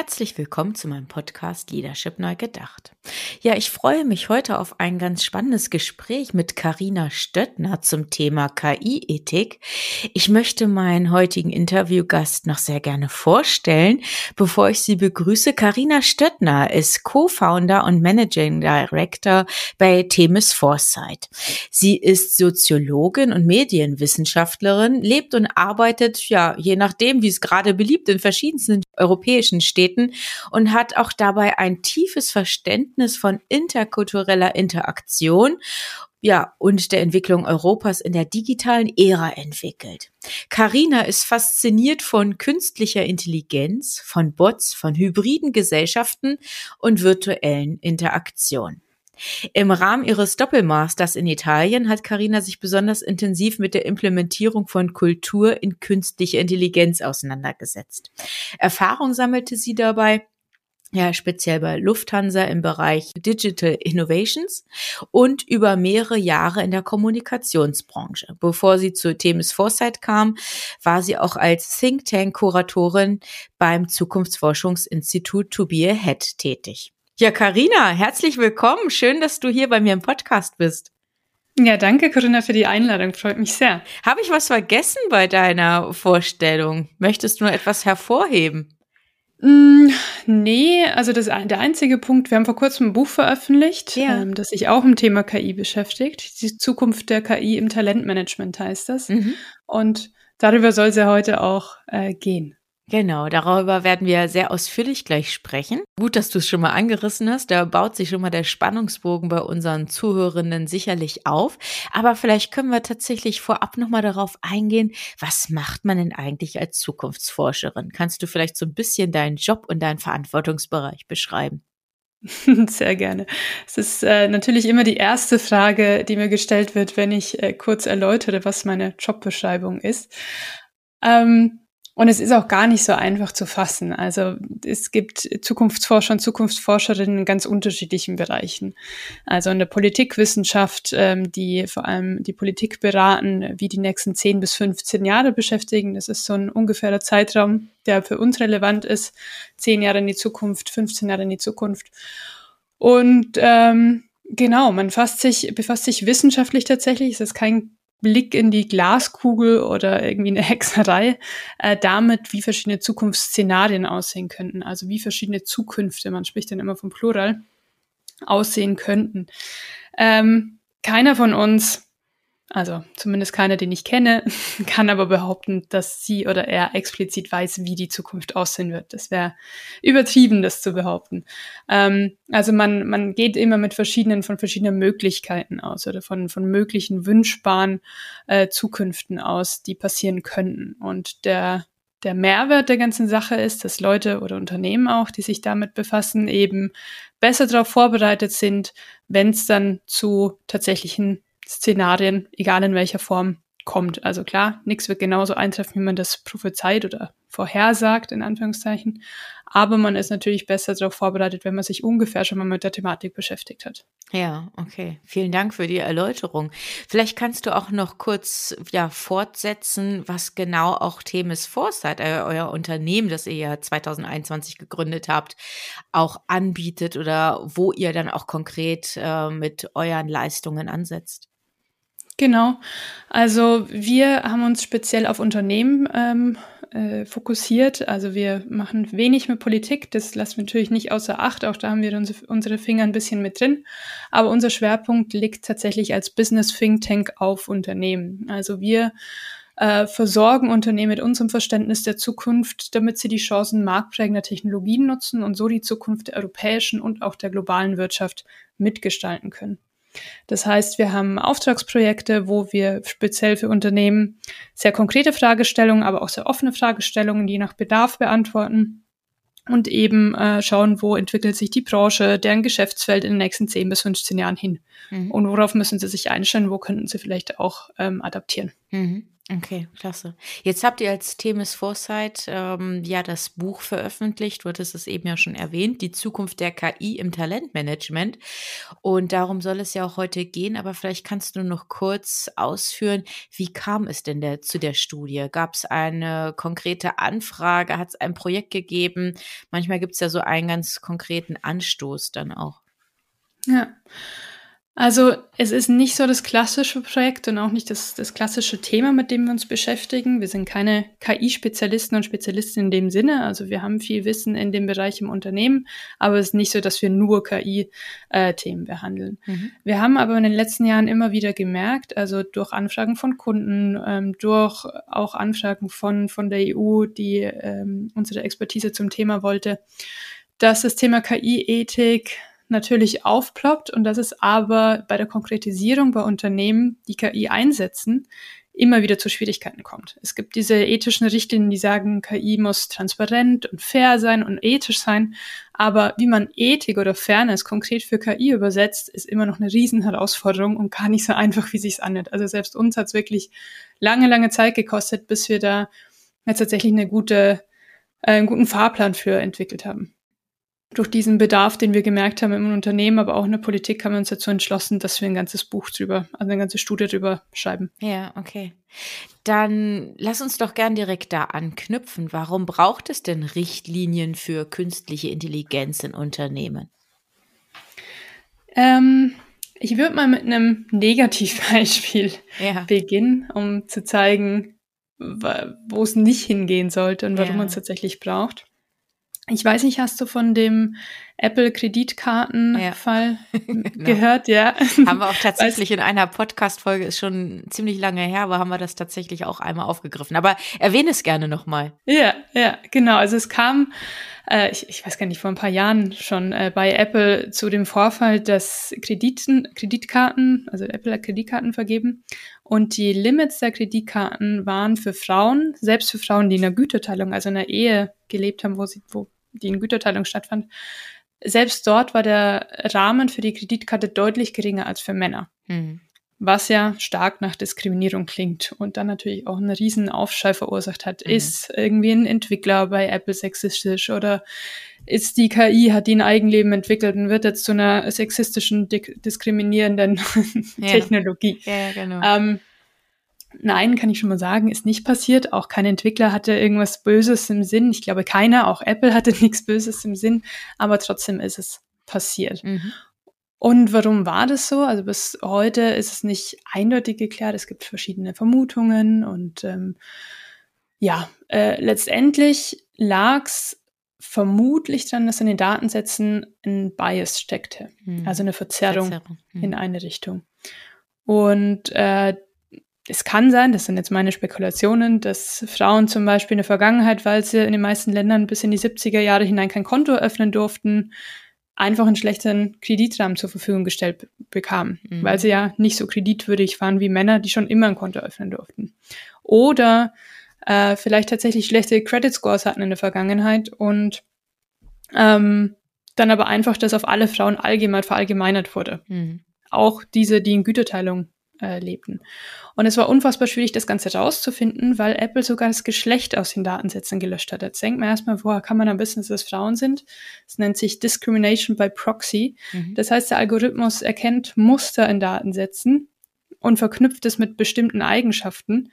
Herzlich willkommen zu meinem Podcast Leadership neu gedacht. Ja, ich freue mich heute auf ein ganz spannendes Gespräch mit Karina Stöttner zum Thema KI-Ethik. Ich möchte meinen heutigen Interviewgast noch sehr gerne vorstellen, bevor ich sie begrüße. Karina Stöttner ist Co-Founder und Managing Director bei Themis Foresight. Sie ist Soziologin und Medienwissenschaftlerin, lebt und arbeitet, ja, je nachdem, wie es gerade beliebt, in verschiedensten europäischen Städten Universitäten und hat auch dabei ein tiefes Verständnis von interkultureller Interaktion ja, und der Entwicklung Europas in der digitalen Ära entwickelt. Carina ist fasziniert von künstlicher Intelligenz, von Bots, von hybriden Gesellschaften und virtuellen Interaktionen. Im Rahmen ihres Doppelmasters in Italien hat Karina sich besonders intensiv mit der Implementierung von Kultur in künstliche Intelligenz auseinandergesetzt. Erfahrung sammelte sie dabei ja, speziell bei Lufthansa im Bereich Digital Innovations und über mehrere Jahre in der Kommunikationsbranche. Bevor sie zu Themis Foresight kam, war sie auch als Think Tank Kuratorin beim Zukunftsforschungsinstitut To Be Ahead tätig. Ja, Karina, herzlich willkommen. Schön, dass du hier bei mir im Podcast bist. Ja, danke, Corinna, für die Einladung. Freut mich sehr. Habe ich was vergessen bei deiner Vorstellung? Möchtest du nur etwas hervorheben? Mm, nee, also das, der einzige Punkt, wir haben vor kurzem ein Buch veröffentlicht, ja. ähm, das sich auch im Thema KI beschäftigt. Die Zukunft der KI im Talentmanagement heißt das. Mhm. Und darüber soll es ja heute auch äh, gehen. Genau, darüber werden wir sehr ausführlich gleich sprechen. Gut, dass du es schon mal angerissen hast. Da baut sich schon mal der Spannungsbogen bei unseren Zuhörenden sicherlich auf. Aber vielleicht können wir tatsächlich vorab nochmal darauf eingehen, was macht man denn eigentlich als Zukunftsforscherin? Kannst du vielleicht so ein bisschen deinen Job und deinen Verantwortungsbereich beschreiben? Sehr gerne. Es ist äh, natürlich immer die erste Frage, die mir gestellt wird, wenn ich äh, kurz erläutere, was meine Jobbeschreibung ist. Ähm, und es ist auch gar nicht so einfach zu fassen. Also es gibt Zukunftsforscher und Zukunftsforscherinnen in ganz unterschiedlichen Bereichen. Also in der Politikwissenschaft, ähm, die vor allem die Politik beraten, wie die nächsten 10 bis 15 Jahre beschäftigen. Das ist so ein ungefährer Zeitraum, der für uns relevant ist. 10 Jahre in die Zukunft, 15 Jahre in die Zukunft. Und ähm, genau, man fasst sich, befasst sich wissenschaftlich tatsächlich. Es ist kein Blick in die Glaskugel oder irgendwie eine Hexerei äh, damit, wie verschiedene Zukunftsszenarien aussehen könnten. Also wie verschiedene Zukünfte, man spricht dann immer vom Plural, aussehen könnten. Ähm, keiner von uns also zumindest keiner, den ich kenne, kann aber behaupten, dass sie oder er explizit weiß, wie die Zukunft aussehen wird. Das wäre übertrieben, das zu behaupten. Ähm, also man, man geht immer mit verschiedenen, von verschiedenen Möglichkeiten aus oder von, von möglichen wünschbaren äh, Zukünften aus, die passieren könnten. Und der, der Mehrwert der ganzen Sache ist, dass Leute oder Unternehmen auch, die sich damit befassen, eben besser darauf vorbereitet sind, wenn es dann zu tatsächlichen Szenarien, egal in welcher Form, kommt. Also klar, nichts wird genauso eintreffen, wie man das prophezeit oder vorhersagt, in Anführungszeichen. Aber man ist natürlich besser darauf vorbereitet, wenn man sich ungefähr schon mal mit der Thematik beschäftigt hat. Ja, okay. Vielen Dank für die Erläuterung. Vielleicht kannst du auch noch kurz ja fortsetzen, was genau auch Themis Foresight, äh, euer Unternehmen, das ihr ja 2021 gegründet habt, auch anbietet oder wo ihr dann auch konkret äh, mit euren Leistungen ansetzt. Genau. Also wir haben uns speziell auf Unternehmen ähm, äh, fokussiert. Also wir machen wenig mit Politik, das lassen wir natürlich nicht außer Acht. Auch da haben wir unsere, unsere Finger ein bisschen mit drin. Aber unser Schwerpunkt liegt tatsächlich als Business Think Tank auf Unternehmen. Also wir äh, versorgen Unternehmen mit unserem Verständnis der Zukunft, damit sie die Chancen marktprägender Technologien nutzen und so die Zukunft der europäischen und auch der globalen Wirtschaft mitgestalten können. Das heißt, wir haben Auftragsprojekte, wo wir speziell für Unternehmen sehr konkrete Fragestellungen, aber auch sehr offene Fragestellungen, je nach Bedarf beantworten. und eben äh, schauen, wo entwickelt sich die Branche, deren Geschäftsfeld in den nächsten 10 bis 15 Jahren hin. Mhm. Und worauf müssen sie sich einstellen, wo könnten sie vielleicht auch ähm, adaptieren. Mhm. Okay, klasse. Jetzt habt ihr als Themis Foresight ähm, ja das Buch veröffentlicht, du hattest es eben ja schon erwähnt, die Zukunft der KI im Talentmanagement. Und darum soll es ja auch heute gehen, aber vielleicht kannst du noch kurz ausführen, wie kam es denn der, zu der Studie? Gab es eine konkrete Anfrage? Hat es ein Projekt gegeben? Manchmal gibt es ja so einen ganz konkreten Anstoß dann auch. Ja. Also es ist nicht so das klassische Projekt und auch nicht das, das klassische Thema, mit dem wir uns beschäftigen. Wir sind keine KI-Spezialisten und Spezialisten in dem Sinne. Also wir haben viel Wissen in dem Bereich im Unternehmen, aber es ist nicht so, dass wir nur KI-Themen äh, behandeln. Mhm. Wir haben aber in den letzten Jahren immer wieder gemerkt, also durch Anfragen von Kunden, ähm, durch auch Anfragen von, von der EU, die ähm, unsere Expertise zum Thema wollte, dass das Thema KI-Ethik natürlich aufploppt und dass es aber bei der Konkretisierung bei Unternehmen, die KI einsetzen, immer wieder zu Schwierigkeiten kommt. Es gibt diese ethischen Richtlinien, die sagen, KI muss transparent und fair sein und ethisch sein. Aber wie man Ethik oder Fairness konkret für KI übersetzt, ist immer noch eine Riesenherausforderung und gar nicht so einfach, wie sich's anhört. Also selbst uns hat es wirklich lange, lange Zeit gekostet, bis wir da jetzt tatsächlich eine gute, äh, einen guten Fahrplan für entwickelt haben durch diesen Bedarf, den wir gemerkt haben im Unternehmen, aber auch in der Politik, haben wir uns dazu entschlossen, dass wir ein ganzes Buch drüber, also eine ganze Studie drüber schreiben. Ja, okay. Dann lass uns doch gern direkt da anknüpfen. Warum braucht es denn Richtlinien für künstliche Intelligenz in Unternehmen? Ähm, ich würde mal mit einem Negativbeispiel ja. beginnen, um zu zeigen, wo es nicht hingehen sollte und warum ja. man es tatsächlich braucht. Ich weiß nicht, hast du von dem Apple-Kreditkartenfall ja. genau. gehört? Ja. Haben wir auch tatsächlich in einer Podcast-Folge, ist schon ziemlich lange her, aber haben wir das tatsächlich auch einmal aufgegriffen. Aber erwähne es gerne nochmal. Ja, ja, genau. Also es kam, äh, ich, ich weiß gar nicht, vor ein paar Jahren schon äh, bei Apple zu dem Vorfall, dass Krediten, Kreditkarten, also Apple hat Kreditkarten vergeben und die Limits der Kreditkarten waren für Frauen, selbst für Frauen, die in einer Güterteilung, also in einer Ehe gelebt haben, wo sie, wo die in Güterteilung stattfand, selbst dort war der Rahmen für die Kreditkarte deutlich geringer als für Männer. Mhm. Was ja stark nach Diskriminierung klingt und dann natürlich auch einen riesen Aufschrei verursacht hat. Mhm. Ist irgendwie ein Entwickler bei Apple sexistisch oder ist die KI, hat die ein Eigenleben entwickelt und wird jetzt zu einer sexistischen, diskriminierenden ja. Technologie. Ja, genau. Ähm, Nein, kann ich schon mal sagen, ist nicht passiert. Auch kein Entwickler hatte irgendwas Böses im Sinn. Ich glaube, keiner, auch Apple hatte nichts Böses im Sinn, aber trotzdem ist es passiert. Mhm. Und warum war das so? Also bis heute ist es nicht eindeutig geklärt. Es gibt verschiedene Vermutungen und ähm, ja, äh, letztendlich lag es vermutlich daran, dass in den Datensätzen ein Bias steckte, mhm. also eine Verzerrung, Verzerrung. Mhm. in eine Richtung. Und äh, es kann sein, das sind jetzt meine Spekulationen, dass Frauen zum Beispiel in der Vergangenheit, weil sie in den meisten Ländern bis in die 70er Jahre hinein kein Konto öffnen durften, einfach einen schlechteren Kreditrahmen zur Verfügung gestellt bekamen, mhm. weil sie ja nicht so kreditwürdig waren wie Männer, die schon immer ein Konto öffnen durften. Oder äh, vielleicht tatsächlich schlechte Credit Scores hatten in der Vergangenheit und ähm, dann aber einfach das auf alle Frauen allgemein verallgemeinert wurde. Mhm. Auch diese, die in Güterteilung äh, lebten. Und es war unfassbar schwierig, das Ganze rauszufinden, weil Apple sogar das Geschlecht aus den Datensätzen gelöscht hat. Jetzt denkt man erstmal, woher kann man am besten, dass es Frauen sind? Es nennt sich Discrimination by Proxy. Mhm. Das heißt, der Algorithmus erkennt Muster in Datensätzen und verknüpft es mit bestimmten Eigenschaften.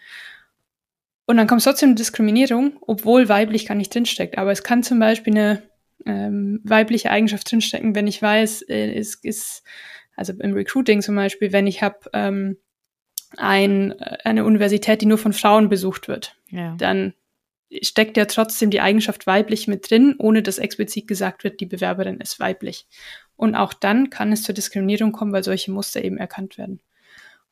Und dann kommt trotzdem Diskriminierung, obwohl weiblich gar nicht drinsteckt. Aber es kann zum Beispiel eine ähm, weibliche Eigenschaft drinstecken, wenn ich weiß, äh, es ist also im Recruiting zum Beispiel, wenn ich habe ähm, ein, eine Universität, die nur von Frauen besucht wird, ja. dann steckt ja trotzdem die Eigenschaft weiblich mit drin, ohne dass explizit gesagt wird, die Bewerberin ist weiblich. Und auch dann kann es zur Diskriminierung kommen, weil solche Muster eben erkannt werden.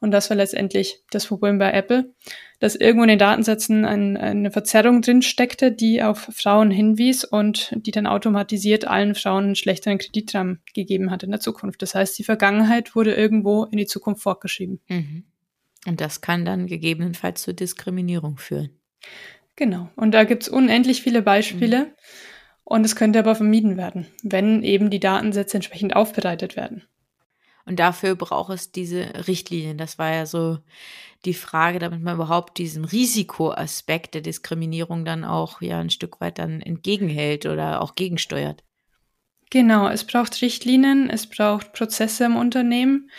Und das war letztendlich das Problem bei Apple, dass irgendwo in den Datensätzen ein, eine Verzerrung drin steckte, die auf Frauen hinwies und die dann automatisiert allen Frauen einen schlechteren Kreditrahmen gegeben hat in der Zukunft. Das heißt, die Vergangenheit wurde irgendwo in die Zukunft fortgeschrieben. Mhm. Und das kann dann gegebenenfalls zur Diskriminierung führen. Genau. Und da gibt es unendlich viele Beispiele. Mhm. Und es könnte aber vermieden werden, wenn eben die Datensätze entsprechend aufbereitet werden. Und dafür braucht es diese Richtlinien. Das war ja so die Frage, damit man überhaupt diesen Risikoaspekt der Diskriminierung dann auch ja ein Stück weit dann entgegenhält oder auch gegensteuert. Genau, es braucht Richtlinien, es braucht Prozesse im Unternehmen,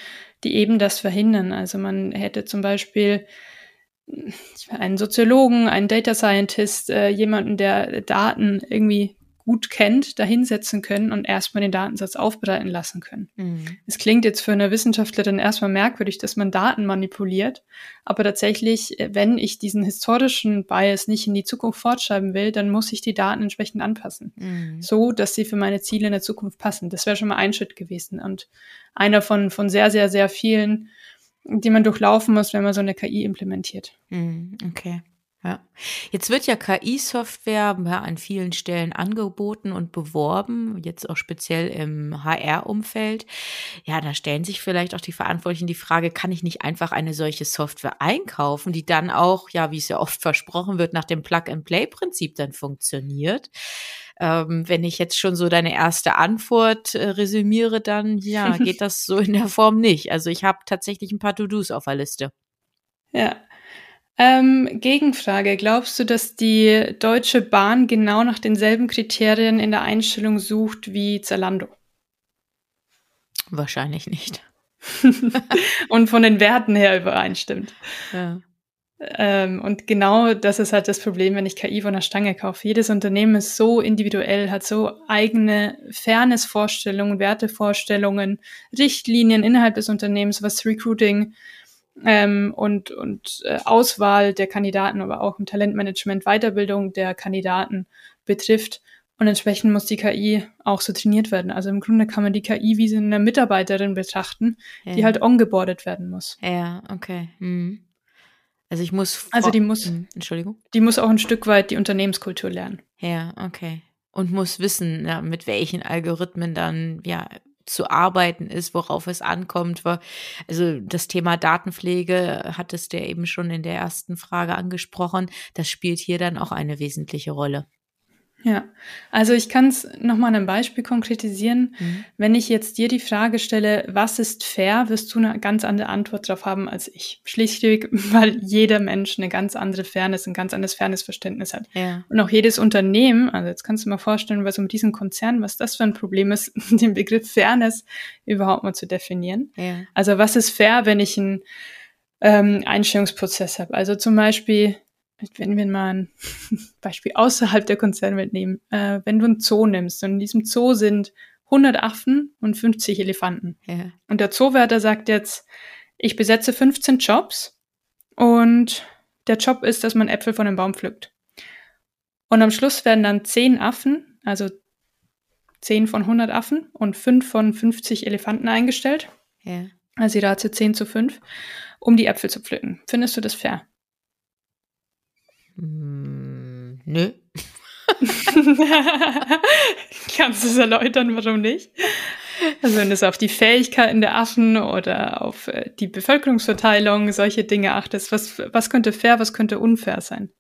die eben das verhindern. Also man hätte zum Beispiel einen Soziologen, einen Data Scientist, äh, jemanden, der Daten irgendwie gut kennt, dahinsetzen können und erstmal den Datensatz aufbereiten lassen können. Mhm. Es klingt jetzt für eine Wissenschaftlerin erstmal merkwürdig, dass man Daten manipuliert, aber tatsächlich, äh, wenn ich diesen historischen Bias nicht in die Zukunft fortschreiben will, dann muss ich die Daten entsprechend anpassen, mhm. so dass sie für meine Ziele in der Zukunft passen. Das wäre schon mal ein Schritt gewesen und einer von, von sehr, sehr, sehr vielen, die man durchlaufen muss, wenn man so eine KI implementiert. Mhm. Okay. Ja. Jetzt wird ja KI-Software ja, an vielen Stellen angeboten und beworben, jetzt auch speziell im HR-Umfeld. Ja, da stellen sich vielleicht auch die Verantwortlichen die Frage, kann ich nicht einfach eine solche Software einkaufen, die dann auch, ja, wie es ja oft versprochen wird, nach dem Plug-and-Play-Prinzip dann funktioniert? Ähm, wenn ich jetzt schon so deine erste Antwort äh, resümiere, dann ja, geht das so in der Form nicht. Also ich habe tatsächlich ein paar To-Dos auf der Liste. Ja, ähm, Gegenfrage. Glaubst du, dass die Deutsche Bahn genau nach denselben Kriterien in der Einstellung sucht wie Zalando? Wahrscheinlich nicht. und von den Werten her übereinstimmt. Ja. Ähm, und genau das ist halt das Problem, wenn ich KI von der Stange kaufe. Jedes Unternehmen ist so individuell, hat so eigene Fairness-Vorstellungen, Wertevorstellungen, Richtlinien innerhalb des Unternehmens, was Recruiting ähm, und, und äh, Auswahl der Kandidaten, aber auch im Talentmanagement, Weiterbildung der Kandidaten betrifft. Und entsprechend muss die KI auch so trainiert werden. Also im Grunde kann man die KI wie so eine Mitarbeiterin betrachten, ja. die halt ongeboardet werden muss. Ja, okay. Hm. Also ich muss. Also die muss. Hm, Entschuldigung. Die muss auch ein Stück weit die Unternehmenskultur lernen. Ja, okay. Und muss wissen, ja, mit welchen Algorithmen dann ja zu arbeiten ist, worauf es ankommt. Also das Thema Datenpflege hattest du ja eben schon in der ersten Frage angesprochen. Das spielt hier dann auch eine wesentliche Rolle. Ja, also ich kann es nochmal an einem Beispiel konkretisieren. Mhm. Wenn ich jetzt dir die Frage stelle, was ist fair, wirst du eine ganz andere Antwort darauf haben als ich. Schlichtweg, weil jeder Mensch eine ganz andere Fairness, ein ganz anderes Fairnessverständnis hat. Ja. Und auch jedes Unternehmen, also jetzt kannst du mal vorstellen, was um diesen Konzern, was das für ein Problem ist, den Begriff Fairness überhaupt mal zu definieren. Ja. Also was ist fair, wenn ich einen ähm, Einstellungsprozess habe? Also zum Beispiel wenn wir mal ein Beispiel außerhalb der Konzernwelt nehmen, äh, wenn du einen Zoo nimmst und in diesem Zoo sind 100 Affen und 50 Elefanten. Ja. Und der Zoowärter sagt jetzt, ich besetze 15 Jobs und der Job ist, dass man Äpfel von einem Baum pflückt. Und am Schluss werden dann 10 Affen, also 10 von 100 Affen und 5 von 50 Elefanten eingestellt. Ja. Also die Ratio 10 zu 5, um die Äpfel zu pflücken. Findest du das fair? Hm, nö. Kannst du es erläutern, warum nicht? Also wenn du auf die Fähigkeiten der Affen oder auf äh, die Bevölkerungsverteilung, solche Dinge achtest, was, was könnte fair, was könnte unfair sein?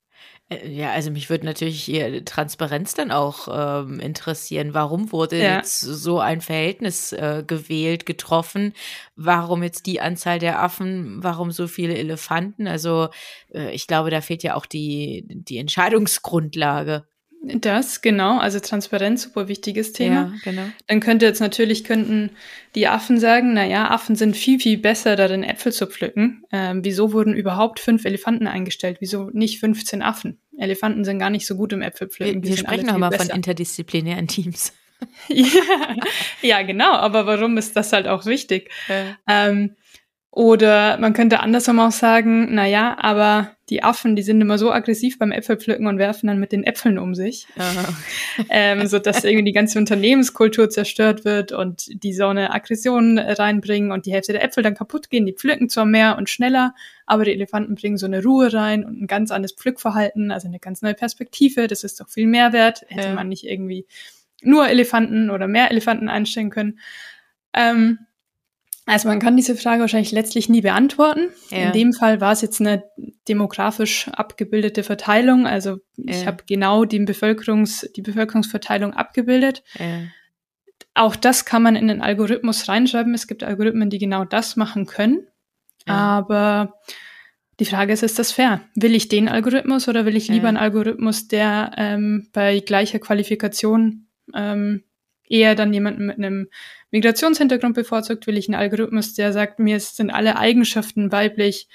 Äh, ja, also mich würde natürlich hier Transparenz dann auch ähm, interessieren. Warum wurde ja. jetzt so ein Verhältnis äh, gewählt, getroffen? Warum jetzt die Anzahl der Affen? Warum so viele Elefanten? Also äh, ich glaube, da fehlt ja auch die, die Entscheidungsgrundlage. Das, genau, also Transparenz, super wichtiges Thema. Ja, genau. Dann könnte jetzt natürlich, könnten die Affen sagen, na ja, Affen sind viel, viel besser darin, Äpfel zu pflücken. Ähm, wieso wurden überhaupt fünf Elefanten eingestellt? Wieso nicht 15 Affen? Elefanten sind gar nicht so gut im Äpfelpflücken. Wir, wir sprechen noch mal von interdisziplinären Teams. ja, ja, genau, aber warum ist das halt auch wichtig? Ja. Ähm, oder man könnte andersrum auch sagen, na ja, aber die Affen, die sind immer so aggressiv beim Äpfelpflücken und werfen dann mit den Äpfeln um sich, ähm, so dass irgendwie die ganze Unternehmenskultur zerstört wird und die so eine Aggression reinbringen und die Hälfte der Äpfel dann kaputt gehen. Die pflücken zwar mehr und schneller, aber die Elefanten bringen so eine Ruhe rein und ein ganz anderes Pflückverhalten, also eine ganz neue Perspektive. Das ist doch viel Mehrwert. Hätte ja. man nicht irgendwie nur Elefanten oder mehr Elefanten einstellen können. Ähm, Also man kann diese Frage wahrscheinlich letztlich nie beantworten. Ja. In dem Fall war es jetzt eine demografisch abgebildete Verteilung. Also ich ja. habe genau die, Bevölkerungs-, die Bevölkerungsverteilung abgebildet. Ja. Auch das kann man in den Algorithmus reinschreiben. Es gibt Algorithmen, die genau das machen können. Aber die Frage ist, ist das fair? Will ich den Algorithmus oder will ich lieber einen Algorithmus, der ähm, bei gleicher Qualifikation ähm, eher dann jemanden mit einem Migrationshintergrund bevorzugt? Will ich einen Algorithmus, der sagt, mir sind alle Eigenschaften weiblich,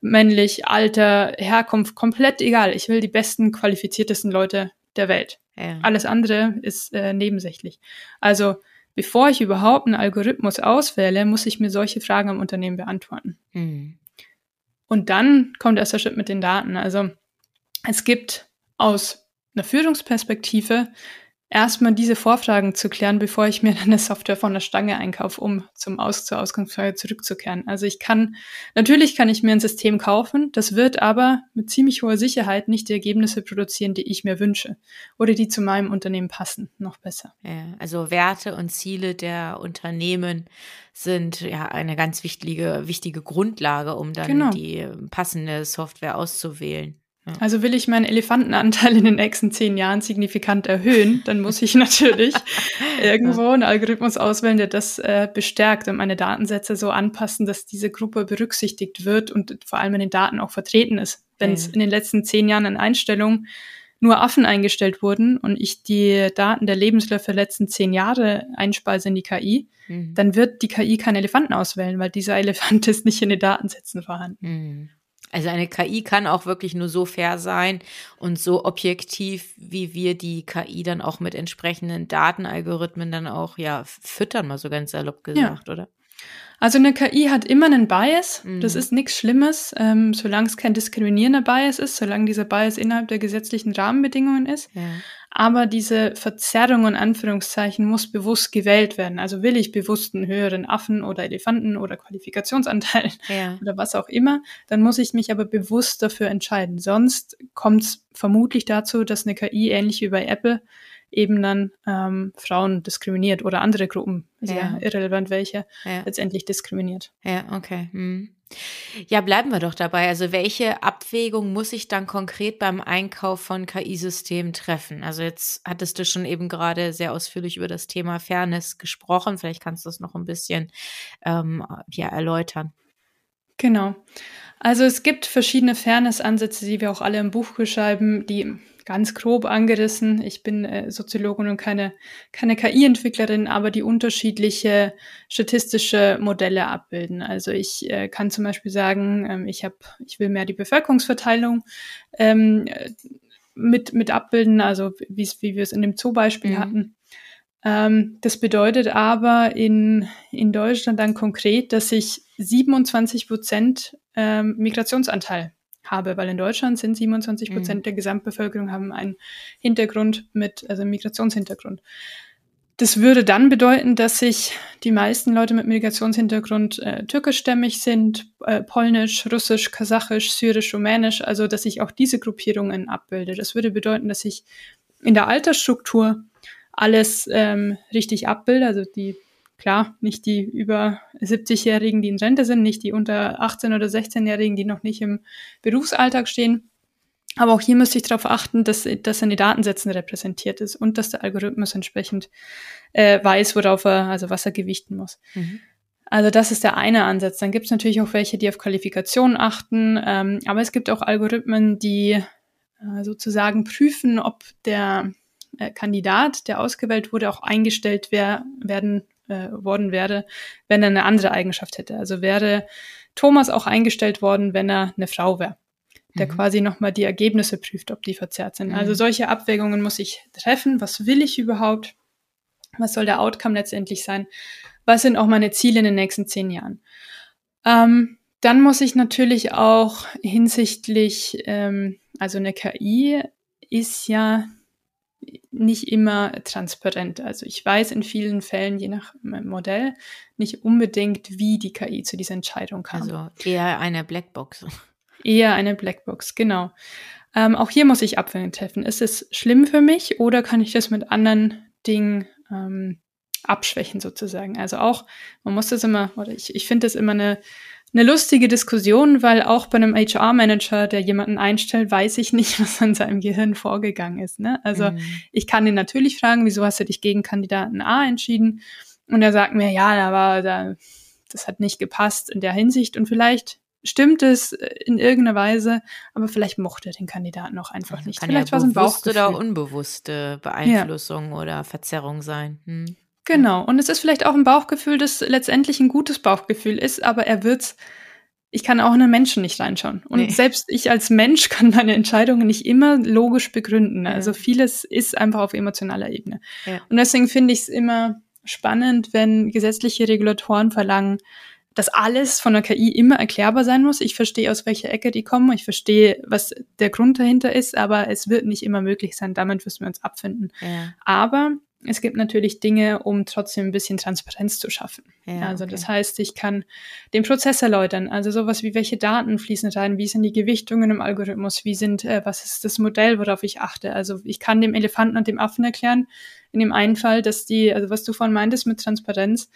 männlich, Alter, Herkunft komplett egal. Ich will die besten, qualifiziertesten Leute der Welt. Ja. Alles andere ist äh, nebensächlich. Also bevor ich überhaupt einen Algorithmus auswähle, muss ich mir solche Fragen am Unternehmen beantworten. Mhm. Und dann kommt erst der Schritt mit den Daten. Also es gibt aus einer Führungsperspektive erstmal diese Vorfragen zu klären, bevor ich mir dann eine Software von der Stange einkaufe, um zum Aus zur Ausgangsfrage zurückzukehren. Also ich kann, natürlich kann ich mir ein System kaufen, das wird aber mit ziemlich hoher Sicherheit nicht die Ergebnisse produzieren, die ich mir wünsche oder die zu meinem Unternehmen passen, noch besser. Ja, also Werte und Ziele der Unternehmen sind ja eine ganz wichtige, wichtige Grundlage, um dann genau. die passende Software auszuwählen. Also will ich meinen Elefantenanteil in den nächsten zehn Jahren signifikant erhöhen, dann muss ich natürlich irgendwo einen Algorithmus auswählen, der das äh, bestärkt und meine Datensätze so anpassen, dass diese Gruppe berücksichtigt wird und vor allem in den Daten auch vertreten ist. Wenn es mhm. in den letzten zehn Jahren in Einstellungen nur Affen eingestellt wurden und ich die Daten der Lebensläufe der letzten zehn Jahre einspeise in die KI, mhm. dann wird die KI keinen Elefanten auswählen, weil dieser Elefant ist nicht in den Datensätzen vorhanden. Mhm. Also eine KI kann auch wirklich nur so fair sein und so objektiv, wie wir die KI dann auch mit entsprechenden Datenalgorithmen dann auch ja füttern, mal so ganz salopp gesagt, ja. oder? Also eine KI hat immer einen Bias. Mhm. Das ist nichts Schlimmes, ähm, solange es kein diskriminierender Bias ist, solange dieser Bias innerhalb der gesetzlichen Rahmenbedingungen ist. Ja. Aber diese Verzerrung und Anführungszeichen muss bewusst gewählt werden. Also will ich bewusst einen höheren Affen oder Elefanten oder Qualifikationsanteil ja. oder was auch immer, dann muss ich mich aber bewusst dafür entscheiden. Sonst kommt es vermutlich dazu, dass eine KI ähnlich wie bei Apple eben dann ähm, Frauen diskriminiert oder andere Gruppen, ist ja, ja irrelevant welche, ja. letztendlich diskriminiert. Ja, okay. Hm. Ja, bleiben wir doch dabei. Also welche Abwägung muss ich dann konkret beim Einkauf von KI-Systemen treffen? Also jetzt hattest du schon eben gerade sehr ausführlich über das Thema Fairness gesprochen. Vielleicht kannst du das noch ein bisschen ähm, ja, erläutern. Genau. Also es gibt verschiedene Fairness-Ansätze, die wir auch alle im Buch beschreiben, die ganz grob angerissen. Ich bin äh, Soziologin und keine, keine KI-Entwicklerin, aber die unterschiedliche statistische Modelle abbilden. Also ich äh, kann zum Beispiel sagen, ähm, ich habe, ich will mehr die Bevölkerungsverteilung ähm, mit, mit abbilden, also wie wir es in dem Zoo-Beispiel mhm. hatten. Ähm, das bedeutet aber in, in Deutschland dann konkret, dass ich 27 Prozent ähm, Migrationsanteil habe, weil in Deutschland sind 27 Prozent mhm. der Gesamtbevölkerung haben einen Hintergrund mit, also einen Migrationshintergrund. Das würde dann bedeuten, dass sich die meisten Leute mit Migrationshintergrund äh, türkischstämmig sind, äh, polnisch, russisch, kasachisch, syrisch, rumänisch, also dass ich auch diese Gruppierungen abbilde. Das würde bedeuten, dass ich in der Altersstruktur alles ähm, richtig abbilde, also die Klar, nicht die über 70-Jährigen, die in Rente sind, nicht die unter 18- oder 16-Jährigen, die noch nicht im Berufsalltag stehen. Aber auch hier müsste ich darauf achten, dass das in den Datensätzen repräsentiert ist und dass der Algorithmus entsprechend äh, weiß, worauf er, also was er gewichten muss. Mhm. Also das ist der eine Ansatz. Dann gibt es natürlich auch welche, die auf Qualifikationen achten, ähm, aber es gibt auch Algorithmen, die äh, sozusagen prüfen, ob der äh, Kandidat, der ausgewählt wurde, auch eingestellt wer werden äh, worden wäre, wenn er eine andere Eigenschaft hätte. Also wäre Thomas auch eingestellt worden, wenn er eine Frau wäre, der mhm. quasi nochmal die Ergebnisse prüft, ob die verzerrt sind. Also mhm. Also solche Abwägungen muss ich treffen. Was will ich überhaupt? Was soll der Outcome letztendlich sein? Was sind auch meine Ziele in den nächsten zehn Jahren? Ähm, dann muss ich natürlich auch hinsichtlich, ähm, also eine KI ist ja nicht immer transparent. Also ich weiß in vielen Fällen, je nach Modell, nicht unbedingt, wie die KI zu dieser Entscheidung kam. Also eher eine Blackbox. Eher eine Blackbox, genau. Ähm, auch hier muss ich Abwägen treffen. Ist es schlimm für mich oder kann ich das mit anderen Dingen ähm, abschwächen sozusagen. Also auch, man muss das immer, oder ich, ich finde das immer eine, eine lustige Diskussion, weil auch bei einem HR-Manager, der jemanden einstellt, weiß ich nicht, was an seinem Gehirn vorgegangen ist. Ne? Also mhm. ich kann ihn natürlich fragen, wieso hast du dich gegen Kandidaten A entschieden? Und er sagt mir, ja, da war da, das hat nicht gepasst in der Hinsicht und vielleicht stimmt es in irgendeiner Weise, aber vielleicht mochte er den Kandidaten auch einfach nicht. Kann vielleicht ja war es ein Bauchgefühl. oder unbewusste Beeinflussung ja. oder Verzerrung sein. Hm. Genau. Und es ist vielleicht auch ein Bauchgefühl, das letztendlich ein gutes Bauchgefühl ist, aber er wird's ich kann auch in einen Menschen nicht reinschauen. Und nee. selbst ich als Mensch kann meine Entscheidungen nicht immer logisch begründen. Ja. Also vieles ist einfach auf emotionaler Ebene. Ja. Und deswegen finde ich es immer spannend, wenn gesetzliche Regulatoren verlangen, dass alles von der KI immer erklärbar sein muss. Ich verstehe, aus welcher Ecke die kommen. Ich verstehe, was der Grund dahinter ist, aber es wird nicht immer möglich sein. Damit müssen wir uns abfinden. Ja. Aber es gibt natürlich Dinge, um trotzdem ein bisschen Transparenz zu schaffen. Ja, also okay. das heißt, ich kann den Prozess erläutern, also sowas wie welche Daten fließen rein, wie sind die Gewichtungen im Algorithmus, wie sind, äh, was ist das Modell, worauf ich achte. Also ich kann dem Elefanten und dem Affen erklären, in dem einen Fall, dass die, also was du vorhin meintest mit Transparenz,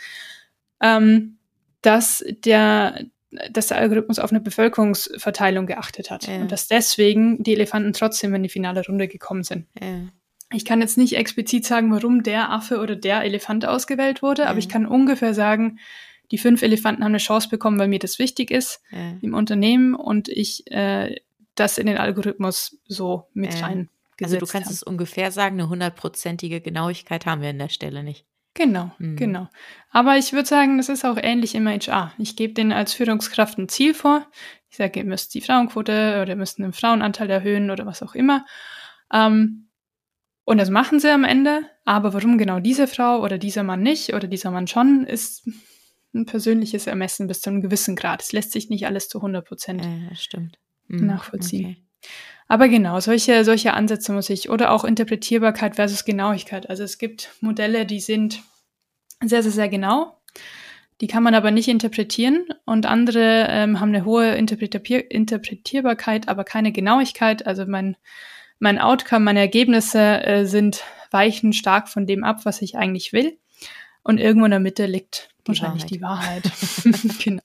ähm, dass der, dass der Algorithmus auf eine Bevölkerungsverteilung geachtet hat ja. und dass deswegen die Elefanten trotzdem in die finale Runde gekommen sind. Ja. Ich kann jetzt nicht explizit sagen, warum der Affe oder der Elefant ausgewählt wurde, ja. aber ich kann ungefähr sagen, die fünf Elefanten haben eine Chance bekommen, weil mir das wichtig ist im Unternehmen und ich äh, das in den Algorithmus so mit rein. Also du kannst haben. es ungefähr sagen, eine hundertprozentige Genauigkeit haben wir an der Stelle nicht. Genau, mhm. genau. Aber ich würde sagen, das ist auch ähnlich im HR. Ich gebe denen als Führungskraft ein Ziel vor. Ich sage, ihr müsst die Frauenquote oder ihr müsst den Frauenanteil erhöhen oder was auch immer. Ähm, und das machen sie am Ende. Aber warum genau diese Frau oder dieser Mann nicht oder dieser Mann schon, ist ein persönliches Ermessen bis zu einem gewissen Grad. Es lässt sich nicht alles zu 100 Prozent äh, nachvollziehen. Okay. Aber genau, solche, solche Ansätze muss ich, oder auch Interpretierbarkeit versus Genauigkeit. Also es gibt Modelle, die sind sehr, sehr, sehr genau. Die kann man aber nicht interpretieren und andere ähm, haben eine hohe Interpretier Interpretierbarkeit, aber keine Genauigkeit. Also mein, mein Outcome, meine Ergebnisse äh, sind weichen stark von dem ab, was ich eigentlich will. Und irgendwo in der Mitte liegt die wahrscheinlich Wahrheit. die Wahrheit. genau.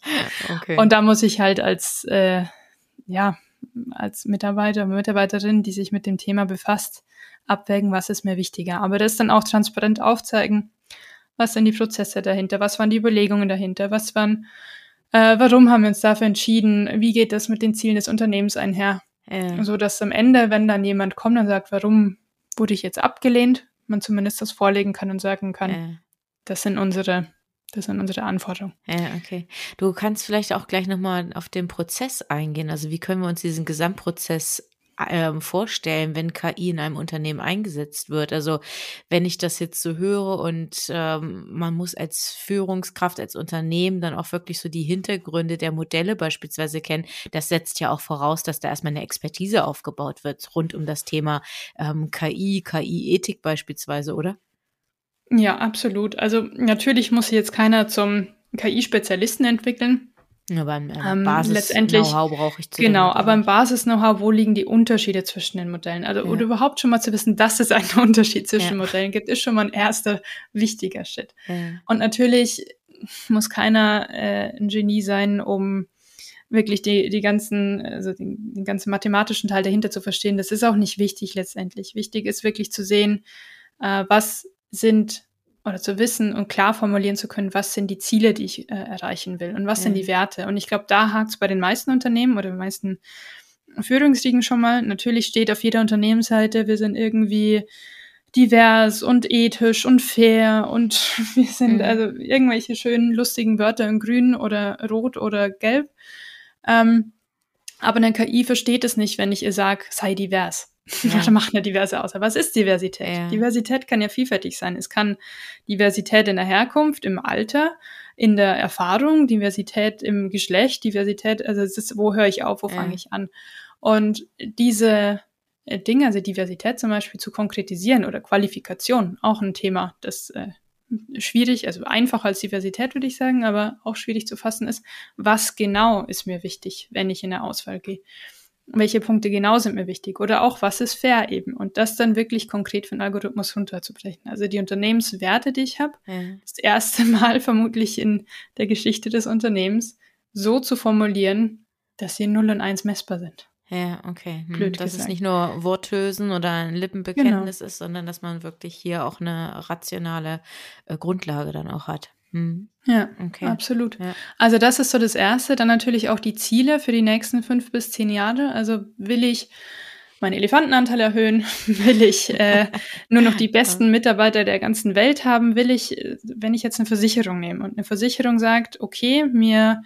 Okay. Und da muss ich halt als äh, ja als Mitarbeiter, Mitarbeiterin, die sich mit dem Thema befasst, abwägen, was ist mir wichtiger. Aber das dann auch transparent aufzeigen, was sind die Prozesse dahinter, was waren die Überlegungen dahinter, was waren, äh, warum haben wir uns dafür entschieden, wie geht das mit den Zielen des Unternehmens einher. Ja. So dass am Ende, wenn dann jemand kommt und sagt, warum wurde ich jetzt abgelehnt, man zumindest das vorlegen kann und sagen kann, ja. das sind unsere das sind unsere Anforderungen. Ja, okay. Du kannst vielleicht auch gleich nochmal auf den Prozess eingehen. Also wie können wir uns diesen Gesamtprozess ähm, vorstellen, wenn KI in einem Unternehmen eingesetzt wird. Also wenn ich das jetzt so höre und ähm, man muss als Führungskraft, als Unternehmen dann auch wirklich so die Hintergründe der Modelle beispielsweise kennen, das setzt ja auch voraus, dass da erstmal eine Expertise aufgebaut wird rund um das Thema ähm, KI, KI-Ethik beispielsweise, oder? Ja, absolut. Also natürlich muss jetzt keiner zum KI-Spezialisten entwickeln. Aber ein ähm, Basis-Know-how brauche ich zu Genau, aber im Basis-Know-how, wo liegen die Unterschiede zwischen den Modellen? Also, ja. oder überhaupt schon mal zu wissen, dass es einen Unterschied zwischen ja. Modellen gibt, ist schon mal ein erster wichtiger Schritt. Ja. Und natürlich muss keiner äh, ein Genie sein, um wirklich die, die ganzen, also den, den ganzen mathematischen Teil dahinter zu verstehen. Das ist auch nicht wichtig letztendlich. Wichtig ist wirklich zu sehen, äh, was sind oder zu wissen und klar formulieren zu können, was sind die Ziele, die ich äh, erreichen will und was ja. sind die Werte. Und ich glaube, da hakt es bei den meisten Unternehmen oder den meisten Führungsriegen schon mal. Natürlich steht auf jeder Unternehmensseite, wir sind irgendwie divers und ethisch und fair und wir sind mhm. also irgendwelche schönen, lustigen Wörter in grün oder rot oder gelb. Ähm, aber eine KI versteht es nicht, wenn ich ihr sage, sei divers. Ja. Da machen ja diverse aus. Aber was ist Diversität? Ja. Diversität kann ja vielfältig sein. Es kann Diversität in der Herkunft, im Alter, in der Erfahrung, Diversität im Geschlecht, Diversität, also es ist, wo höre ich auf, wo ja. fange ich an? Und diese äh, Dinge, also Diversität zum Beispiel zu konkretisieren oder Qualifikation, auch ein Thema, das äh, schwierig, also einfacher als Diversität würde ich sagen, aber auch schwierig zu fassen ist, was genau ist mir wichtig, wenn ich in der Auswahl gehe. Welche Punkte genau sind mir wichtig oder auch was ist fair eben und das dann wirklich konkret für einen Algorithmus runterzubrechen. Also die Unternehmenswerte, die ich habe, ja. das erste Mal vermutlich in der Geschichte des Unternehmens so zu formulieren, dass sie 0 und 1 messbar sind. Ja, okay. Hm. Blöd dass gesagt. es nicht nur Worthülsen oder ein Lippenbekenntnis genau. ist, sondern dass man wirklich hier auch eine rationale äh, Grundlage dann auch hat. Hm. Ja, okay. absolut. Ja. Also das ist so das Erste. Dann natürlich auch die Ziele für die nächsten fünf bis zehn Jahre. Also will ich meinen Elefantenanteil erhöhen? Will ich äh, nur noch die besten Mitarbeiter der ganzen Welt haben? Will ich, äh, wenn ich jetzt eine Versicherung nehme und eine Versicherung sagt, okay, mir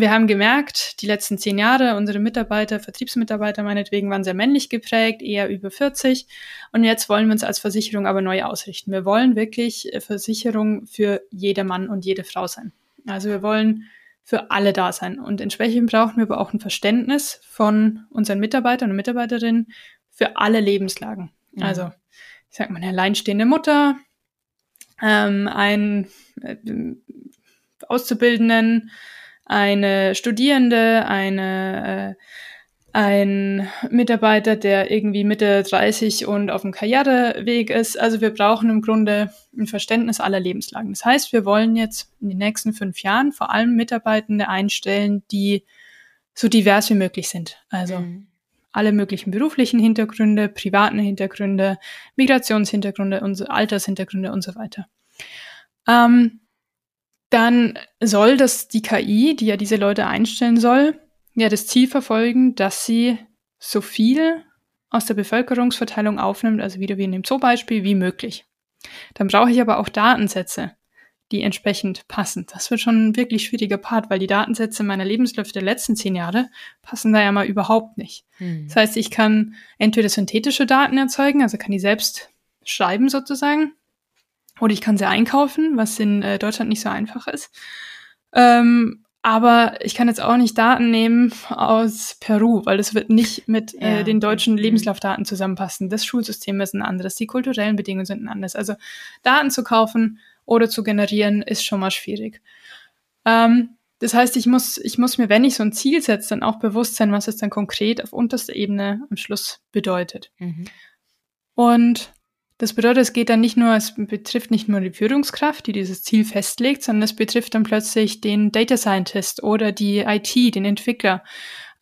wir haben gemerkt, die letzten zehn Jahre, unsere Mitarbeiter, Vertriebsmitarbeiter meinetwegen, waren sehr männlich geprägt, eher über 40. Und jetzt wollen wir uns als Versicherung aber neu ausrichten. Wir wollen wirklich äh, Versicherung für jeder Mann und jede Frau sein. Also wir wollen für alle da sein. Und entsprechend brauchen wir aber auch ein Verständnis von unseren Mitarbeitern und Mitarbeiterinnen für alle Lebenslagen. Ja. Also, ich sag mal, eine alleinstehende Mutter, ähm, ein äh, Auszubildenden, eine Studierende, eine, äh, ein Mitarbeiter, der irgendwie Mitte 30 und auf dem Karriereweg ist. Also wir brauchen im Grunde ein Verständnis aller Lebenslagen. Das heißt, wir wollen jetzt in den nächsten fünf Jahren vor allem Mitarbeitende einstellen, die so divers wie möglich sind. Also mhm. alle möglichen beruflichen Hintergründe, privaten Hintergründe, Migrationshintergründe, und Altershintergründe und so weiter. Ähm, dann soll das die KI, die ja diese Leute einstellen soll, ja das Ziel verfolgen, dass sie so viel aus der Bevölkerungsverteilung aufnimmt, also wieder wie in dem Zoo-Beispiel, wie möglich. Dann brauche ich aber auch Datensätze, die entsprechend passen. Das wird schon ein wirklich schwieriger Part, weil die Datensätze meiner Lebensläufe der letzten zehn Jahre passen da ja mal überhaupt nicht. Hm. Das heißt, ich kann entweder synthetische Daten erzeugen, also kann die selbst schreiben sozusagen, oder ich kann sie einkaufen, was in äh, Deutschland nicht so einfach ist. Ähm, aber ich kann jetzt auch nicht Daten nehmen aus Peru, weil das wird nicht mit äh, ja. äh, den deutschen. Lebenslaufdaten zusammenpassen. Das Schulsystem ist ein anderes, die kulturellen Bedingungen sind ein anderes. Also Daten zu kaufen oder zu generieren ist schon mal schwierig. Ähm, das heißt, ich muss, ich muss mir, wenn ich so ein Ziel setze, dann auch bewusst sein, was es dann konkret auf unterster Ebene am Schluss bedeutet. Mhm. Und das bedeutet, es geht dann nicht nur, es betrifft nicht nur die Führungskraft, die dieses Ziel festlegt, sondern es betrifft dann plötzlich den Data Scientist oder die IT, den Entwickler,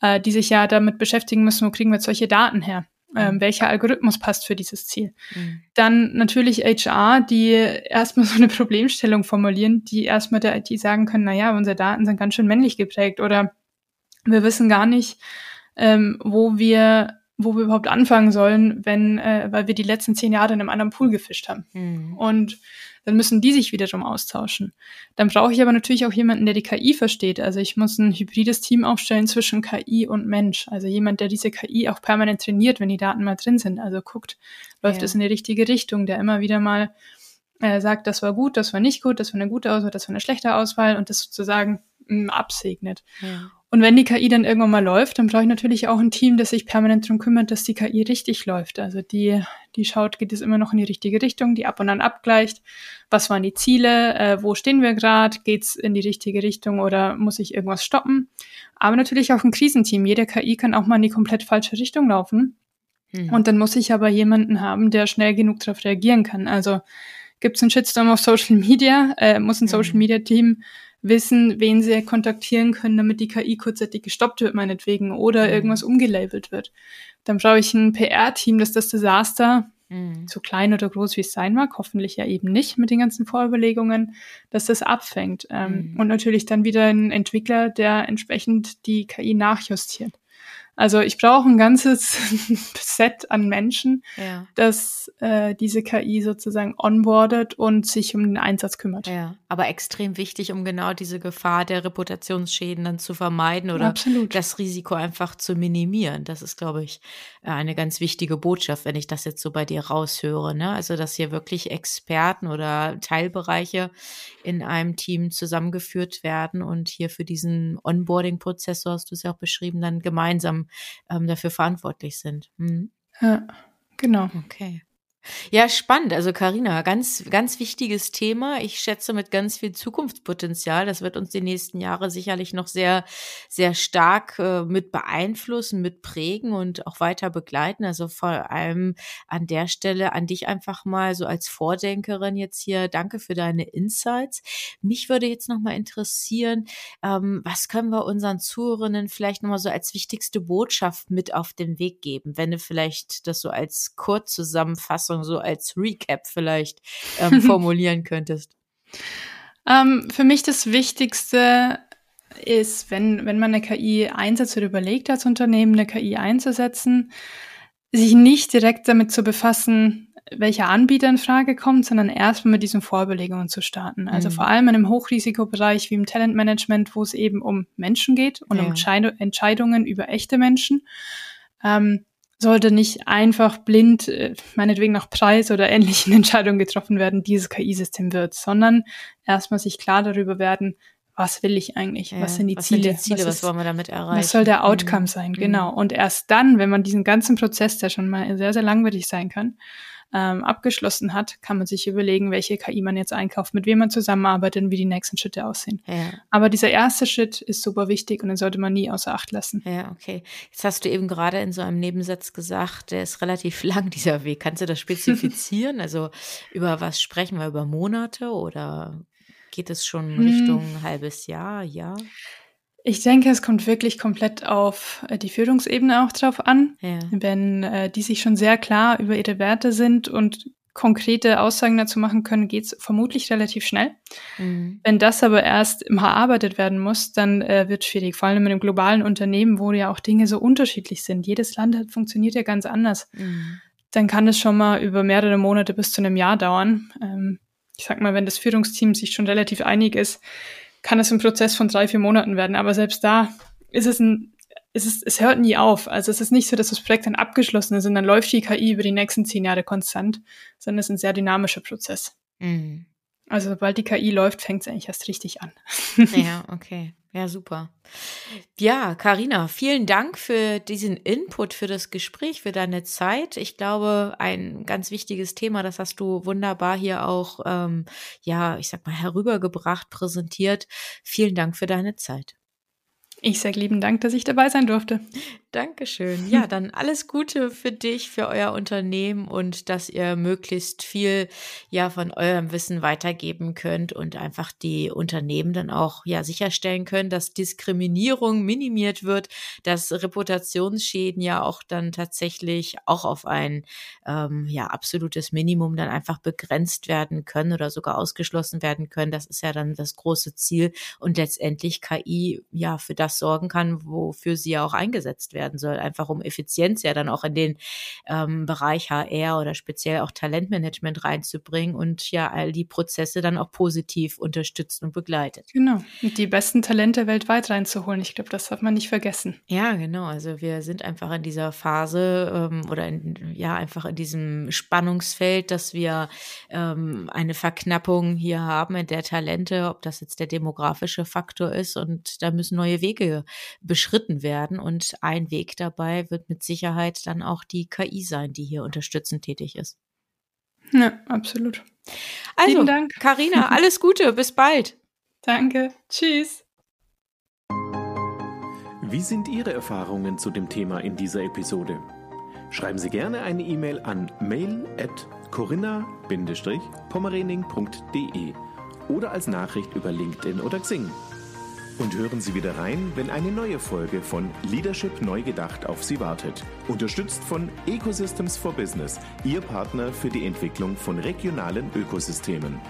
äh, die sich ja damit beschäftigen müssen, wo kriegen wir jetzt solche Daten her? Ähm, mhm. welcher Algorithmus passt für dieses Ziel. Mhm. Dann natürlich HR, die erstmal so eine Problemstellung formulieren, die erstmal der IT sagen können, naja, unsere Daten sind ganz schön männlich geprägt oder wir wissen gar nicht, ähm, wo wir wo wir überhaupt anfangen sollen, wenn, äh, weil wir die letzten zehn Jahre in einem anderen Pool gefischt haben. Mhm. Und dann müssen die sich wiederum austauschen. Dann brauche ich aber natürlich auch jemanden, der die KI versteht. Also ich muss ein hybrides Team aufstellen zwischen KI und Mensch. Also jemand, der diese KI auch permanent trainiert, wenn die Daten mal drin sind. Also guckt, läuft es ja. in die richtige Richtung, der immer wieder mal äh, sagt, das war gut, das war nicht gut, das war eine gute Auswahl, das war eine schlechte Auswahl und das sozusagen mh, mm, absegnet. Ja. Und wenn die KI dann irgendwann mal läuft, dann brauche ich natürlich auch ein Team, das sich permanent darum kümmert, dass die KI richtig läuft. Also die, die schaut, geht es immer noch in die richtige Richtung, die ab und an abgleicht. Was waren die Ziele? Äh, wo stehen wir gerade? Geht es in die richtige Richtung oder muss ich irgendwas stoppen? Aber natürlich auch ein Krisenteam. Jede KI kann auch mal in die komplett falsche Richtung laufen. Mhm. Und dann muss ich aber jemanden haben, der schnell genug darauf reagieren kann. Also gibt es einen Shitstorm auf Social Media, äh, muss ein mhm. Social Media Team wissen, wen sie kontaktieren können, damit die KI kurzzeitig gestoppt wird, meinetwegen, oder mhm. irgendwas umgelabelt wird. Dann brauche ich ein PR-Team, das das Desaster, mhm. so klein oder groß wie es sein mag, hoffentlich ja eben nicht mit den ganzen Vorüberlegungen, dass das abfängt. Ähm, mhm. Und natürlich dann wieder ein Entwickler, der entsprechend die KI nachjustiert. Also ich brauche ein ganzes Set an Menschen, ja. das äh, diese KI sozusagen onboardet und sich um den Einsatz kümmert. Ja, aber extrem wichtig, um genau diese Gefahr der Reputationsschäden dann zu vermeiden oder Absolut. das Risiko einfach zu minimieren. Das ist, glaube ich, eine ganz wichtige Botschaft, wenn ich das jetzt so bei dir raushöre. Ne? Also, dass hier wirklich Experten oder Teilbereiche in einem Team zusammengeführt werden und hier für diesen Onboarding-Prozess, so hast du es ja auch beschrieben, dann gemeinsam ähm, dafür verantwortlich sind. Hm? Ja, genau. Okay. Ja, spannend. Also Karina, ganz, ganz wichtiges Thema. Ich schätze mit ganz viel Zukunftspotenzial. Das wird uns die nächsten Jahre sicherlich noch sehr, sehr stark äh, mit beeinflussen, mit prägen und auch weiter begleiten. Also vor allem an der Stelle an dich einfach mal so als Vordenkerin jetzt hier. Danke für deine Insights. Mich würde jetzt noch mal interessieren, ähm, was können wir unseren Zuhörerinnen vielleicht noch mal so als wichtigste Botschaft mit auf den Weg geben, wenn du vielleicht das so als Kurzzusammenfassung Zusammenfassung, so als Recap vielleicht ähm, formulieren könntest? Ähm, für mich das Wichtigste ist, wenn, wenn man eine KI einsetzt oder überlegt als Unternehmen, eine KI einzusetzen, sich nicht direkt damit zu befassen, welcher Anbieter in Frage kommt, sondern erstmal mit diesen Vorbelegungen zu starten. Also mhm. vor allem in einem Hochrisikobereich wie im Talentmanagement, wo es eben um Menschen geht und ja. um Entscheidungen über echte Menschen. Ähm, sollte nicht einfach blind, äh, meinetwegen nach Preis oder ähnlichen Entscheidungen getroffen werden, dieses KI-System wird, sondern erstmal sich klar darüber werden, was will ich eigentlich? Ja, was sind die was Ziele? Sind die Ziele? Was, was ist, wollen wir damit erreichen? Was soll der Outcome mhm. sein? Genau. Und erst dann, wenn man diesen ganzen Prozess, der schon mal sehr, sehr langwierig sein kann, ähm, abgeschlossen hat, kann man sich überlegen, welche KI man jetzt einkauft, mit wem man zusammenarbeitet und wie die nächsten Schritte aussehen. Ja. Aber dieser erste Schritt ist super wichtig und den sollte man nie außer Acht lassen. Ja, okay. Jetzt hast du eben gerade in so einem Nebensatz gesagt, der ist relativ lang, dieser Weg. Kannst du das spezifizieren? also über was sprechen wir? Über Monate oder geht es schon Richtung hm. halbes Jahr, Jahr? Ich denke, es kommt wirklich komplett auf äh, die Führungsebene auch drauf an. Ja. Wenn äh, die sich schon sehr klar über ihre Werte sind und konkrete Aussagen dazu machen können, geht es vermutlich relativ schnell. Mhm. Wenn das aber erst immer erarbeitet werden muss, dann äh, wird schwierig. Vor allem in einem globalen Unternehmen, wo ja auch Dinge so unterschiedlich sind. Jedes Land hat, funktioniert ja ganz anders. Mhm. Dann kann es schon mal über mehrere Monate bis zu einem Jahr dauern. Ähm, ich sag mal, wenn das Führungsteam sich schon relativ einig ist, kann es ein Prozess von drei, vier Monaten werden. Aber selbst da ist es ein, ist es, es hört nie auf. Also es ist nicht so, dass das Projekt dann abgeschlossen ist und dann läuft die KI über die nächsten zehn Jahre konstant, sondern es ist ein sehr dynamischer Prozess. Mhm. Also sobald die KI läuft, fängt es eigentlich erst richtig an. Ja, okay. Ja, super. Ja, Karina, vielen Dank für diesen Input, für das Gespräch, für deine Zeit. Ich glaube, ein ganz wichtiges Thema, das hast du wunderbar hier auch, ähm, ja, ich sag mal, herübergebracht, präsentiert. Vielen Dank für deine Zeit. Ich sage lieben Dank, dass ich dabei sein durfte. Dankeschön. Ja, dann alles Gute für dich, für euer Unternehmen und dass ihr möglichst viel ja von eurem Wissen weitergeben könnt und einfach die Unternehmen dann auch ja sicherstellen können, dass Diskriminierung minimiert wird, dass Reputationsschäden ja auch dann tatsächlich auch auf ein ähm, ja absolutes Minimum dann einfach begrenzt werden können oder sogar ausgeschlossen werden können. Das ist ja dann das große Ziel und letztendlich KI ja für das sorgen kann, wofür sie ja auch eingesetzt werden werden soll, einfach um Effizienz ja dann auch in den ähm, Bereich HR oder speziell auch Talentmanagement reinzubringen und ja all die Prozesse dann auch positiv unterstützt und begleitet. Genau, und die besten Talente weltweit reinzuholen. Ich glaube, das darf man nicht vergessen. Ja, genau. Also wir sind einfach in dieser Phase ähm, oder in, ja einfach in diesem Spannungsfeld, dass wir ähm, eine Verknappung hier haben in der Talente, ob das jetzt der demografische Faktor ist und da müssen neue Wege beschritten werden und ein Weg dabei wird mit Sicherheit dann auch die KI sein, die hier unterstützend tätig ist. Ja, absolut. Also, Vielen Dank. Carina, alles Gute, bis bald. Danke. Tschüss. Wie sind Ihre Erfahrungen zu dem Thema in dieser Episode? Schreiben Sie gerne eine E-Mail an mail@corinna-pommerening.de oder als Nachricht über LinkedIn oder Xing. Und hören Sie wieder rein, wenn eine neue Folge von Leadership neu gedacht auf Sie wartet. Unterstützt von Ecosystems for Business, Ihr Partner für die Entwicklung von regionalen Ökosystemen.